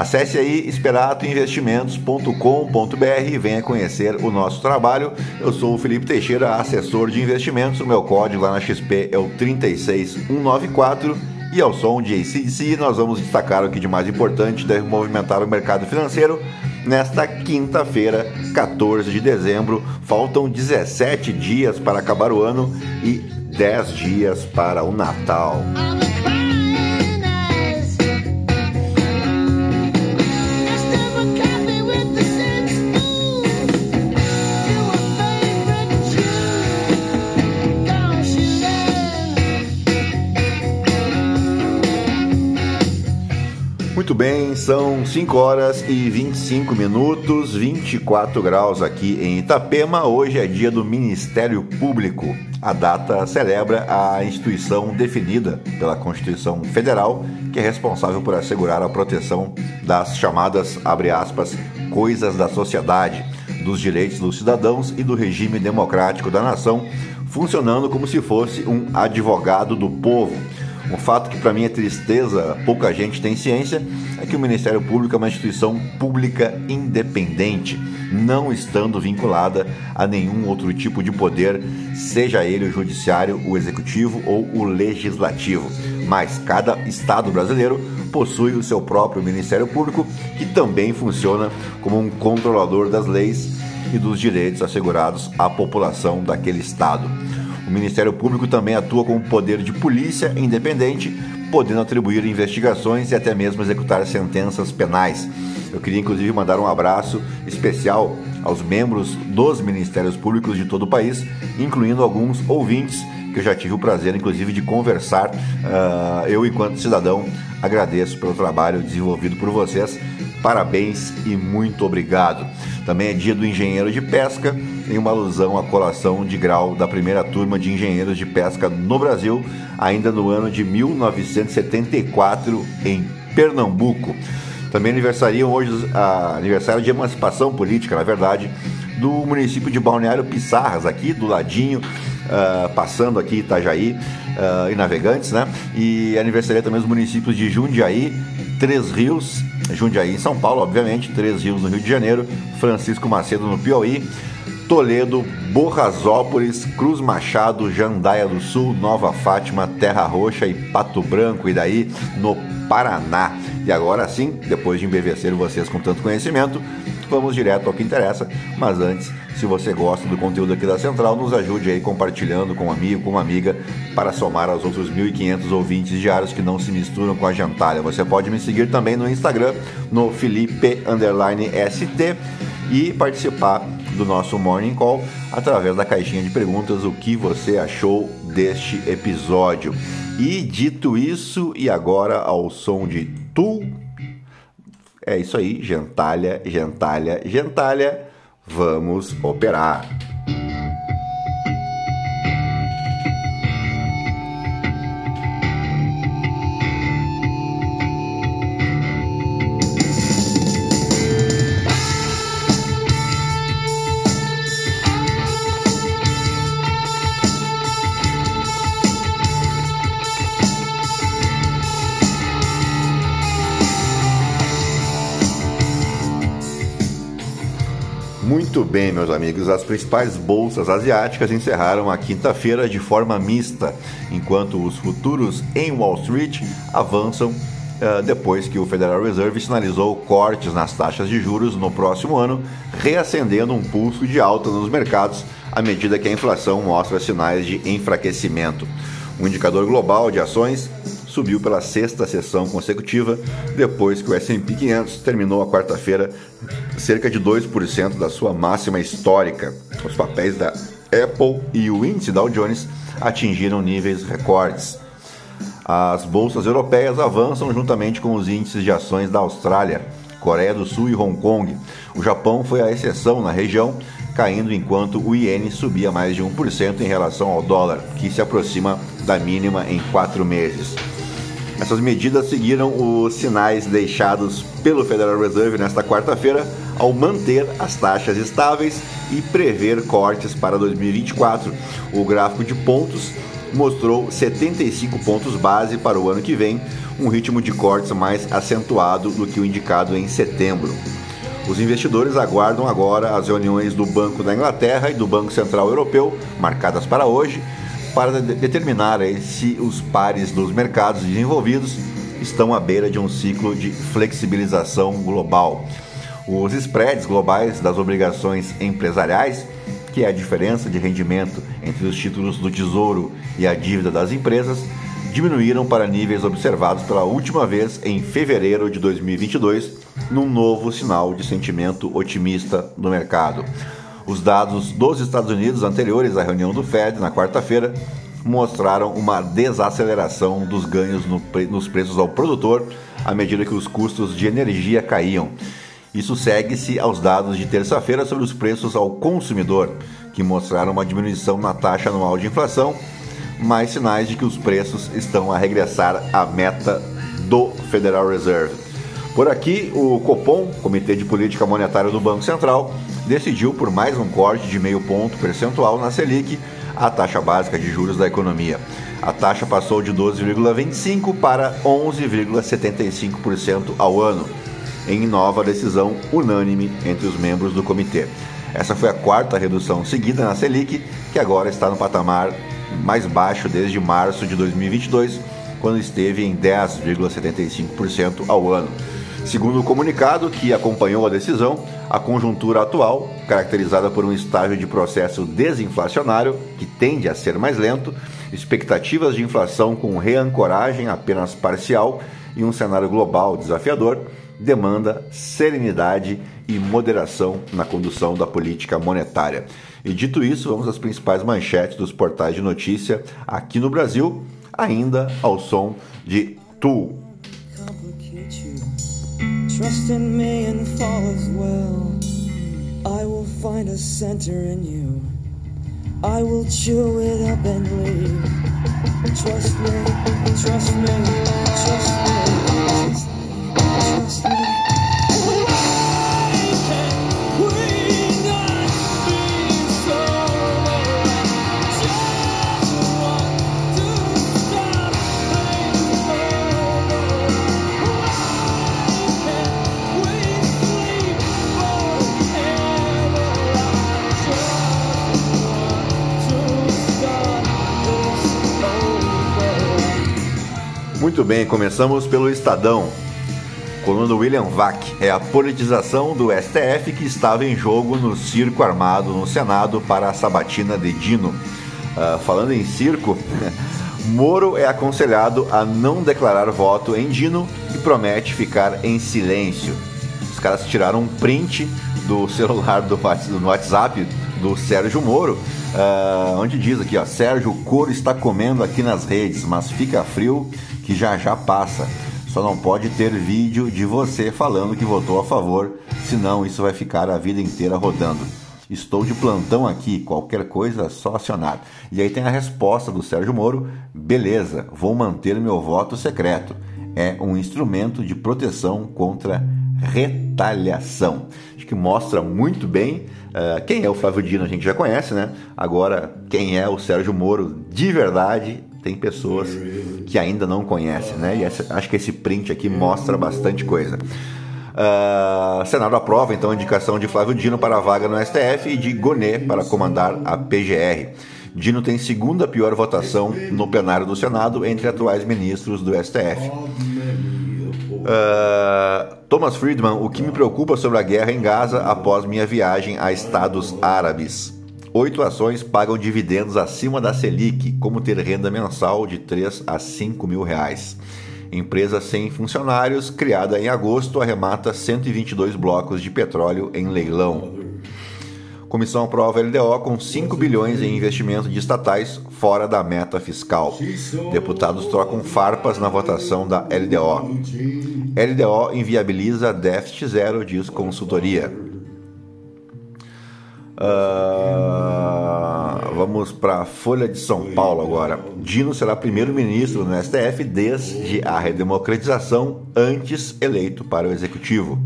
Acesse aí esperatoinvestimentos.com.br e venha conhecer o nosso trabalho. Eu sou o Felipe Teixeira, assessor de investimentos. O meu código lá na XP é o 36194. E ao som de ACDC, nós vamos destacar o que de mais importante deve movimentar o mercado financeiro nesta quinta-feira, 14 de dezembro. Faltam 17 dias para acabar o ano e 10 dias para o Natal. São 5 horas e 25 minutos, 24 graus aqui em Itapema. Hoje é dia do Ministério Público. A data celebra a instituição definida pela Constituição Federal, que é responsável por assegurar a proteção das chamadas, abre aspas, coisas da sociedade, dos direitos dos cidadãos e do regime democrático da nação, funcionando como se fosse um advogado do povo um fato que para mim é tristeza, pouca gente tem ciência, é que o Ministério Público é uma instituição pública independente, não estando vinculada a nenhum outro tipo de poder, seja ele o judiciário, o executivo ou o legislativo. Mas cada estado brasileiro possui o seu próprio Ministério Público, que também funciona como um controlador das leis e dos direitos assegurados à população daquele estado. O Ministério Público também atua como poder de polícia independente, podendo atribuir investigações e até mesmo executar sentenças penais. Eu queria inclusive mandar um abraço especial aos membros dos Ministérios Públicos de todo o país, incluindo alguns ouvintes que eu já tive o prazer, inclusive, de conversar. Uh, eu, enquanto cidadão, agradeço pelo trabalho desenvolvido por vocês. Parabéns e muito obrigado. Também é dia do engenheiro de pesca, em uma alusão à colação de grau da primeira turma de engenheiros de pesca no Brasil, ainda no ano de 1974, em Pernambuco. Também aniversariam hoje a aniversário de emancipação política, na verdade, do município de Balneário Pissarras, aqui do ladinho, uh, passando aqui Itajaí uh, e Navegantes, né? E aniversaria também os municípios de Jundiaí, Três Rios Jundiaí em São Paulo, obviamente, Três Rios no Rio de Janeiro, Francisco Macedo no Piauí, Toledo, Borrasópolis, Cruz Machado, Jandaia do Sul, Nova Fátima, Terra Roxa e Pato Branco, e daí no Paraná. E agora sim, depois de embevecer vocês com tanto conhecimento, vamos direto ao que interessa. Mas antes, se você gosta do conteúdo aqui da Central, nos ajude aí compartilhando com um amigo, com uma amiga, para somar aos outros 1.500 ouvintes diários que não se misturam com a gentalha. Você pode me seguir também no Instagram, no Felipe_ST e participar do nosso Morning Call através da caixinha de perguntas o que você achou deste episódio. E dito isso, e agora ao som de Tu. É isso aí, gentalha, gentalha, gentalha. Vamos operar. Muito bem, meus amigos. As principais bolsas asiáticas encerraram a quinta-feira de forma mista, enquanto os futuros em Wall Street avançam uh, depois que o Federal Reserve sinalizou cortes nas taxas de juros no próximo ano, reacendendo um pulso de alta nos mercados à medida que a inflação mostra sinais de enfraquecimento. O indicador global de ações subiu pela sexta sessão consecutiva, depois que o S&P 500 terminou a quarta-feira cerca de 2% da sua máxima histórica. Os papéis da Apple e o índice Dow Jones atingiram níveis recordes. As bolsas europeias avançam juntamente com os índices de ações da Austrália, Coreia do Sul e Hong Kong. O Japão foi a exceção na região, caindo enquanto o iene subia mais de 1% em relação ao dólar, que se aproxima da mínima em quatro meses. Essas medidas seguiram os sinais deixados pelo Federal Reserve nesta quarta-feira ao manter as taxas estáveis e prever cortes para 2024. O gráfico de pontos mostrou 75 pontos base para o ano que vem, um ritmo de cortes mais acentuado do que o indicado em setembro. Os investidores aguardam agora as reuniões do Banco da Inglaterra e do Banco Central Europeu, marcadas para hoje, para determinar se os pares dos mercados desenvolvidos estão à beira de um ciclo de flexibilização global. Os spreads globais das obrigações empresariais que é a diferença de rendimento entre os títulos do Tesouro e a dívida das empresas, diminuíram para níveis observados pela última vez em fevereiro de 2022, num novo sinal de sentimento otimista no mercado. Os dados dos Estados Unidos anteriores à reunião do Fed na quarta-feira mostraram uma desaceleração dos ganhos no pre nos preços ao produtor à medida que os custos de energia caíam isso segue-se aos dados de terça-feira sobre os preços ao consumidor, que mostraram uma diminuição na taxa anual de inflação, mais sinais de que os preços estão a regressar à meta do Federal Reserve. Por aqui, o Copom, Comitê de Política Monetária do Banco Central, decidiu por mais um corte de meio ponto percentual na Selic, a taxa básica de juros da economia. A taxa passou de 12,25% para 11,75% ao ano em nova decisão unânime entre os membros do comitê. Essa foi a quarta redução seguida na Selic, que agora está no patamar mais baixo desde março de 2022, quando esteve em 10,75% ao ano. Segundo o comunicado que acompanhou a decisão, a conjuntura atual, caracterizada por um estágio de processo desinflacionário que tende a ser mais lento, expectativas de inflação com reancoragem apenas parcial e um cenário global desafiador, demanda serenidade e moderação na condução da política monetária. E dito isso, vamos às principais manchetes dos portais de notícia aqui no Brasil, ainda ao som de Tu. Trust in me and fall as well. I will find a center in you. I will chew it up and leave. Trust me, trust me, trust me. Muito bem, começamos pelo Estadão. Coluna William Vac é a politização do STF que estava em jogo no circo armado no Senado para a sabatina de Dino. Uh, falando em circo, Moro é aconselhado a não declarar voto em Dino e promete ficar em silêncio. Os caras tiraram um print do celular do, WhatsApp do Sérgio Moro, uh, onde diz aqui, ó, Sérgio, o couro está comendo aqui nas redes, mas fica frio que já já passa. Só não pode ter vídeo de você falando que votou a favor, senão isso vai ficar a vida inteira rodando. Estou de plantão aqui, qualquer coisa é só acionar. E aí tem a resposta do Sérgio Moro: beleza, vou manter meu voto secreto. É um instrumento de proteção contra retaliação. Acho que mostra muito bem uh, quem é o Flávio Dino, a gente já conhece, né? Agora, quem é o Sérgio Moro de verdade tem pessoas que ainda não conhecem, né? E essa, acho que esse print aqui mostra bastante coisa. Uh, Senado aprova então a indicação de Flávio Dino para a vaga no STF e de Gonet para comandar a PGR. Dino tem segunda pior votação no plenário do Senado entre atuais ministros do STF. Uh, ah, Thomas Friedman, o que me preocupa sobre a guerra em Gaza após minha viagem a Estados Árabes. Oito ações pagam dividendos acima da Selic, como ter renda mensal de 3 a 5 mil reais. Empresa sem funcionários, criada em agosto, arremata 122 blocos de petróleo em leilão. Comissão aprova LDO com 5 bilhões em investimento de estatais fora da meta fiscal. Deputados trocam farpas na votação da LDO. LDO inviabiliza déficit zero, diz consultoria. Uh, vamos para a Folha de São Paulo agora. Dino será primeiro-ministro no STF desde a redemocratização, antes eleito para o executivo.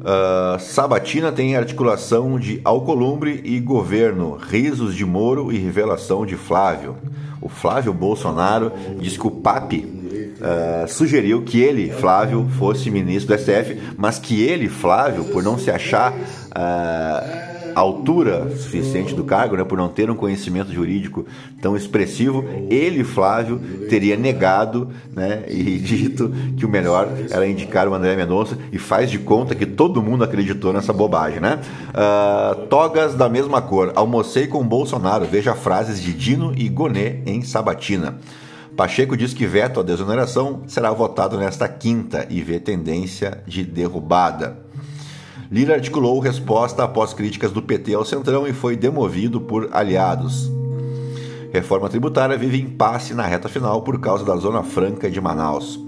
Uh, Sabatina tem articulação de Alcolumbre e governo, risos de Moro e revelação de Flávio. O Flávio Bolsonaro diz que o Papi uh, sugeriu que ele, Flávio, fosse ministro do STF, mas que ele, Flávio, por não se achar altura suficiente do cargo, né, por não ter um conhecimento jurídico tão expressivo, ele, Flávio, teria negado né, e dito que o melhor era indicar o André Mendonça e faz de conta que todo mundo acreditou nessa bobagem. Né? Uh, togas da mesma cor. Almocei com Bolsonaro. Veja frases de Dino e Gonê em Sabatina. Pacheco diz que veto à desoneração será votado nesta quinta e vê tendência de derrubada. Lira articulou resposta após críticas do PT ao Centrão e foi demovido por aliados. Reforma tributária vive impasse na reta final por causa da Zona Franca de Manaus.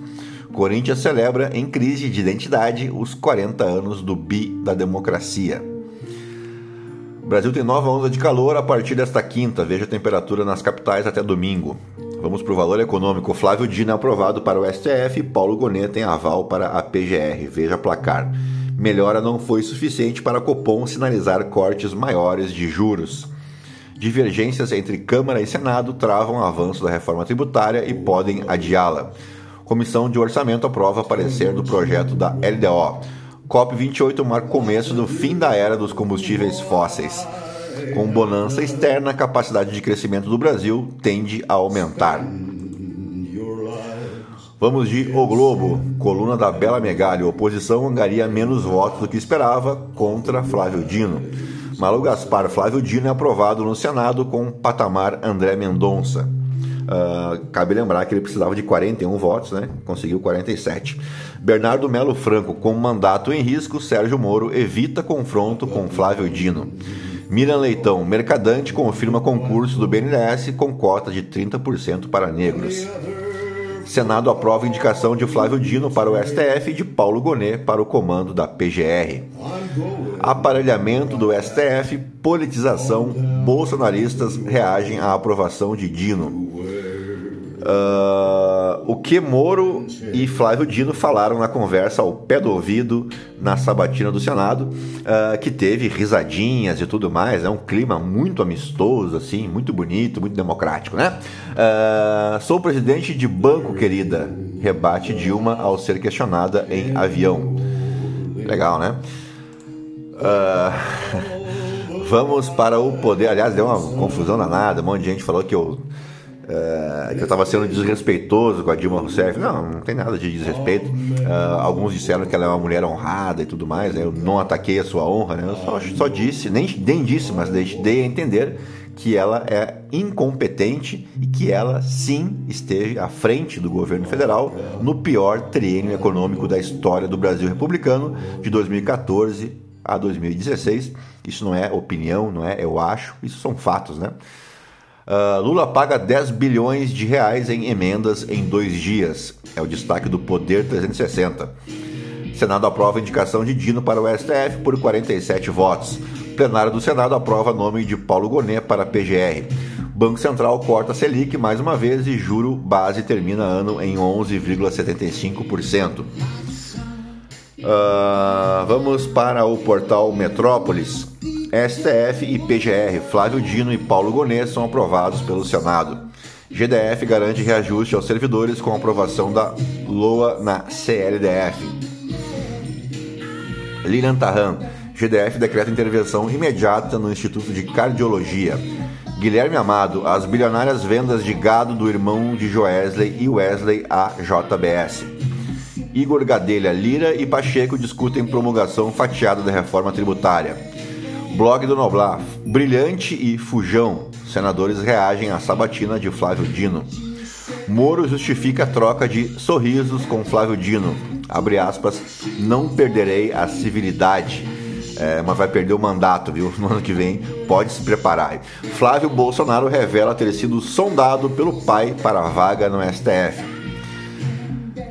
Corinthians celebra em crise de identidade os 40 anos do bi da democracia. O Brasil tem nova onda de calor a partir desta quinta. Veja a temperatura nas capitais até domingo. Vamos para o valor econômico. Flávio Dino é aprovado para o STF, Paulo Gonet tem aval para a PGR. Veja placar. Melhora não foi suficiente para Copom sinalizar cortes maiores de juros. Divergências entre Câmara e Senado travam o avanço da reforma tributária e podem adiá-la. Comissão de Orçamento aprova parecer do projeto da LDO. COP28 marca o começo do fim da era dos combustíveis fósseis. Com bonança externa, a capacidade de crescimento do Brasil tende a aumentar. Vamos de O Globo, coluna da Bela Megalho. Oposição angaria menos votos do que esperava contra Flávio Dino. Malu Gaspar Flávio Dino é aprovado no Senado com patamar André Mendonça. Uh, cabe lembrar que ele precisava de 41 votos, né? Conseguiu 47. Bernardo Melo Franco, com mandato em risco, Sérgio Moro evita confronto com Flávio Dino. Miriam Leitão, mercadante, confirma concurso do BNDES com cota de 30% para negros. Senado aprova indicação de Flávio Dino para o STF e de Paulo Gonet para o comando da PGR. Aparelhamento do STF, politização, bolsonaristas reagem à aprovação de Dino. Uh, o que Moro e Flávio Dino falaram na conversa ao pé do ouvido na sabatina do Senado, uh, que teve risadinhas e tudo mais, é um clima muito amistoso, assim, muito bonito, muito democrático, né? Uh, sou presidente de banco, querida, rebate Dilma ao ser questionada em avião. Legal, né? vamos para o poder. Aliás, deu uma confusão danada, um monte de gente falou que eu é, que eu estava sendo desrespeitoso com a Dilma Rousseff. Não, não tem nada de desrespeito. Uh, alguns disseram que ela é uma mulher honrada e tudo mais. Né? Eu não ataquei a sua honra, né? eu só, só disse, nem, nem disse, mas dei a entender que ela é incompetente e que ela sim esteve à frente do governo federal no pior triênio econômico da história do Brasil republicano de 2014 a 2016. Isso não é opinião, não é eu acho, isso são fatos, né? Uh, Lula paga 10 bilhões de reais em emendas em dois dias. É o destaque do Poder 360. Senado aprova a indicação de Dino para o STF por 47 votos. Plenário do Senado aprova nome de Paulo Gonet para a PGR. Banco Central corta Selic mais uma vez e juro base termina ano em 11,75%. Uh, vamos para o portal Metrópolis. STF e PGR, Flávio Dino e Paulo Gonet são aprovados pelo Senado. GDF garante reajuste aos servidores com aprovação da LOA na CLDF. Lilian Tarran, GDF decreta intervenção imediata no Instituto de Cardiologia. Guilherme Amado, as bilionárias vendas de gado do irmão de Joesley e Wesley à JBS. Igor Gadelha Lira e Pacheco discutem promulgação fatiada da reforma tributária. Blog do Noblar. Brilhante e Fujão. Senadores reagem à sabatina de Flávio Dino. Moro justifica a troca de sorrisos com Flávio Dino. Abre aspas, não perderei a civilidade. É, mas vai perder o mandato, viu? No ano que vem, pode se preparar. Flávio Bolsonaro revela ter sido sondado pelo pai para a vaga no STF.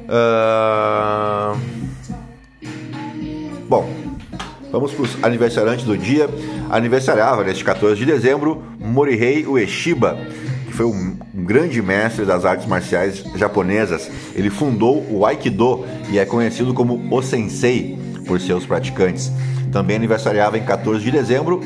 Uh... Bom, Vamos para os aniversariantes do dia. aniversariava neste 14 de dezembro Morihei Ueshiba, que foi um, grande mestre das artes marciais japonesas. Ele fundou o Aikido e é conhecido como o Sensei por seus praticantes. Também aniversariava em 14 de dezembro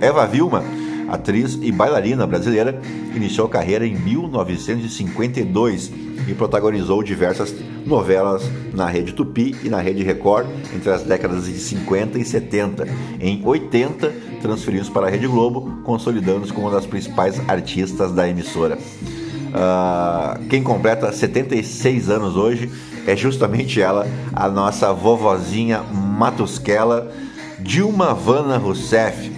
Eva Vilma, atriz e bailarina brasileira, iniciou carreira em 1952 e protagonizou diversas novelas na Rede Tupi e na Rede Record entre as décadas de 50 e 70. Em 80, transferiu-se para a Rede Globo, consolidando-se como uma das principais artistas da emissora. Uh, quem completa 76 anos hoje é justamente ela, a nossa vovozinha Matusquela, Dilma Vana Rousseff,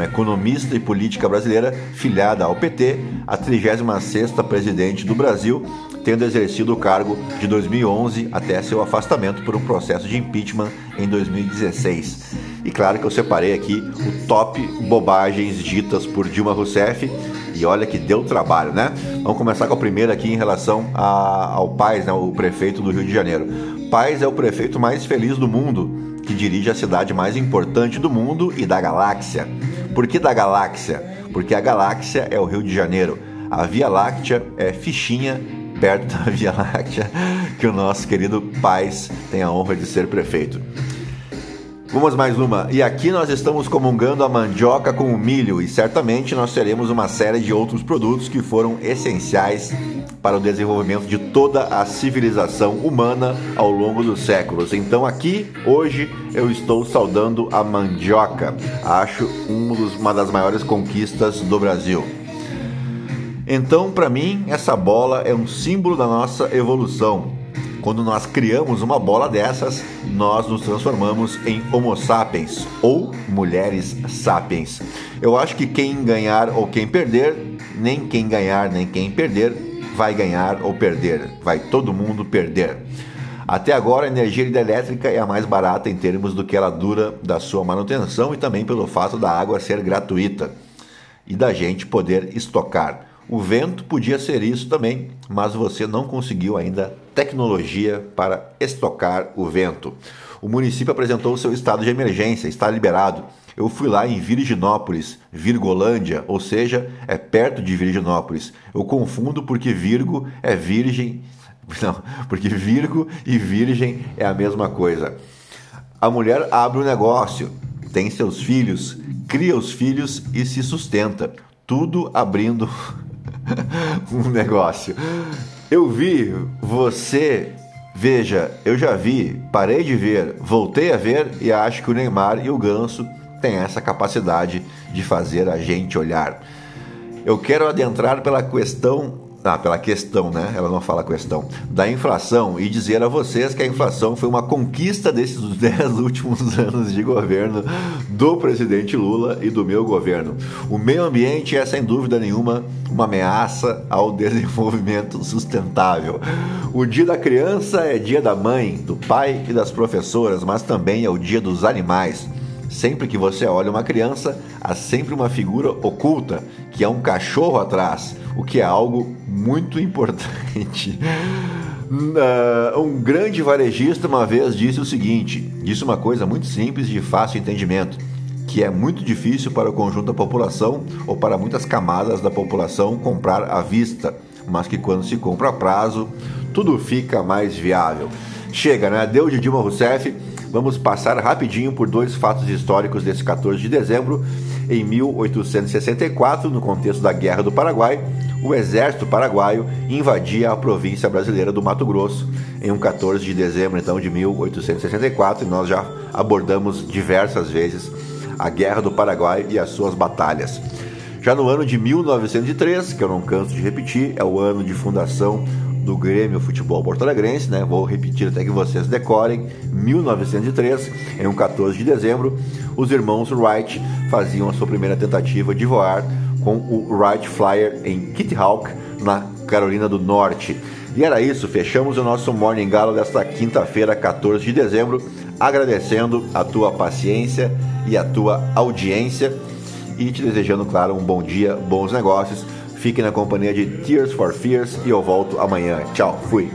uma economista e política brasileira filiada ao PT, a 36ª presidente do Brasil, tendo exercido o cargo de 2011 até seu afastamento por um processo de impeachment em 2016. E claro que eu separei aqui o top bobagens ditas por Dilma Rousseff e olha que deu trabalho, né? Vamos começar com a primeira aqui em relação a, ao Paz, né, o prefeito do Rio de Janeiro. Paz é o prefeito mais feliz do mundo, que dirige a cidade mais importante do mundo e da galáxia. Por que da galáxia? Porque a galáxia é o Rio de Janeiro. A Via Láctea é fichinha perto da Via Láctea que o nosso querido Paz tem a honra de ser prefeito. Vamos mais uma. E aqui nós estamos comungando a mandioca com o milho e certamente nós teremos uma série de outros produtos que foram essenciais para o desenvolvimento de toda a civilização humana ao longo dos séculos. Então aqui hoje eu estou saudando a mandioca. Acho um uma das maiores conquistas do Brasil. Então, para mim, essa bola é um símbolo da nossa evolução quando nós criamos uma bola dessas, nós nos transformamos em Homo sapiens ou mulheres sapiens. Eu acho que quem ganhar ou quem perder, nem quem ganhar nem quem perder vai ganhar ou perder, vai todo mundo perder. Até agora, a energia hidrelétrica é a mais barata em termos do que ela dura da sua manutenção e também pelo fato da água ser gratuita e da gente poder estocar. O vento podia ser isso também, mas você não conseguiu ainda tecnologia para estocar o vento. O município apresentou seu estado de emergência, está liberado. Eu fui lá em Virginópolis, Virgolândia, ou seja, é perto de Virginópolis. Eu confundo porque Virgo é virgem, não, porque Virgo e virgem é a mesma coisa. A mulher abre um negócio, tem seus filhos, cria os filhos e se sustenta, tudo abrindo um negócio. Eu vi você, veja, eu já vi, parei de ver, voltei a ver e acho que o Neymar e o Ganso têm essa capacidade de fazer a gente olhar. Eu quero adentrar pela questão ah, pela questão, né? Ela não fala questão. Da inflação e dizer a vocês que a inflação foi uma conquista desses 10 últimos anos de governo do presidente Lula e do meu governo. O meio ambiente é, sem dúvida nenhuma, uma ameaça ao desenvolvimento sustentável. O dia da criança é dia da mãe, do pai e das professoras, mas também é o dia dos animais. Sempre que você olha uma criança, há sempre uma figura oculta, que é um cachorro atrás, o que é algo muito importante. Uh, um grande varejista uma vez disse o seguinte: disse uma coisa muito simples e de fácil entendimento, que é muito difícil para o conjunto da população ou para muitas camadas da população comprar à vista, mas que quando se compra a prazo, tudo fica mais viável. Chega, né? Deu de Dilma Rousseff Vamos passar rapidinho por dois fatos históricos desse 14 de dezembro. Em 1864, no contexto da Guerra do Paraguai, o exército paraguaio invadia a província brasileira do Mato Grosso em um 14 de dezembro então de 1864 e nós já abordamos diversas vezes a Guerra do Paraguai e as suas batalhas. Já no ano de 1903, que eu não canso de repetir, é o ano de fundação do Grêmio Futebol Porto Alegrense, né? Vou repetir até que vocês decorem. 1903, em um 14 de dezembro, os irmãos Wright faziam a sua primeira tentativa de voar com o Wright Flyer em Kitty Hawk, na Carolina do Norte. E era isso, fechamos o nosso Morning Galo desta quinta-feira, 14 de dezembro, agradecendo a tua paciência e a tua audiência e te desejando, claro, um bom dia, bons negócios Fique na companhia de Tears for Fears e eu volto amanhã. Tchau, fui.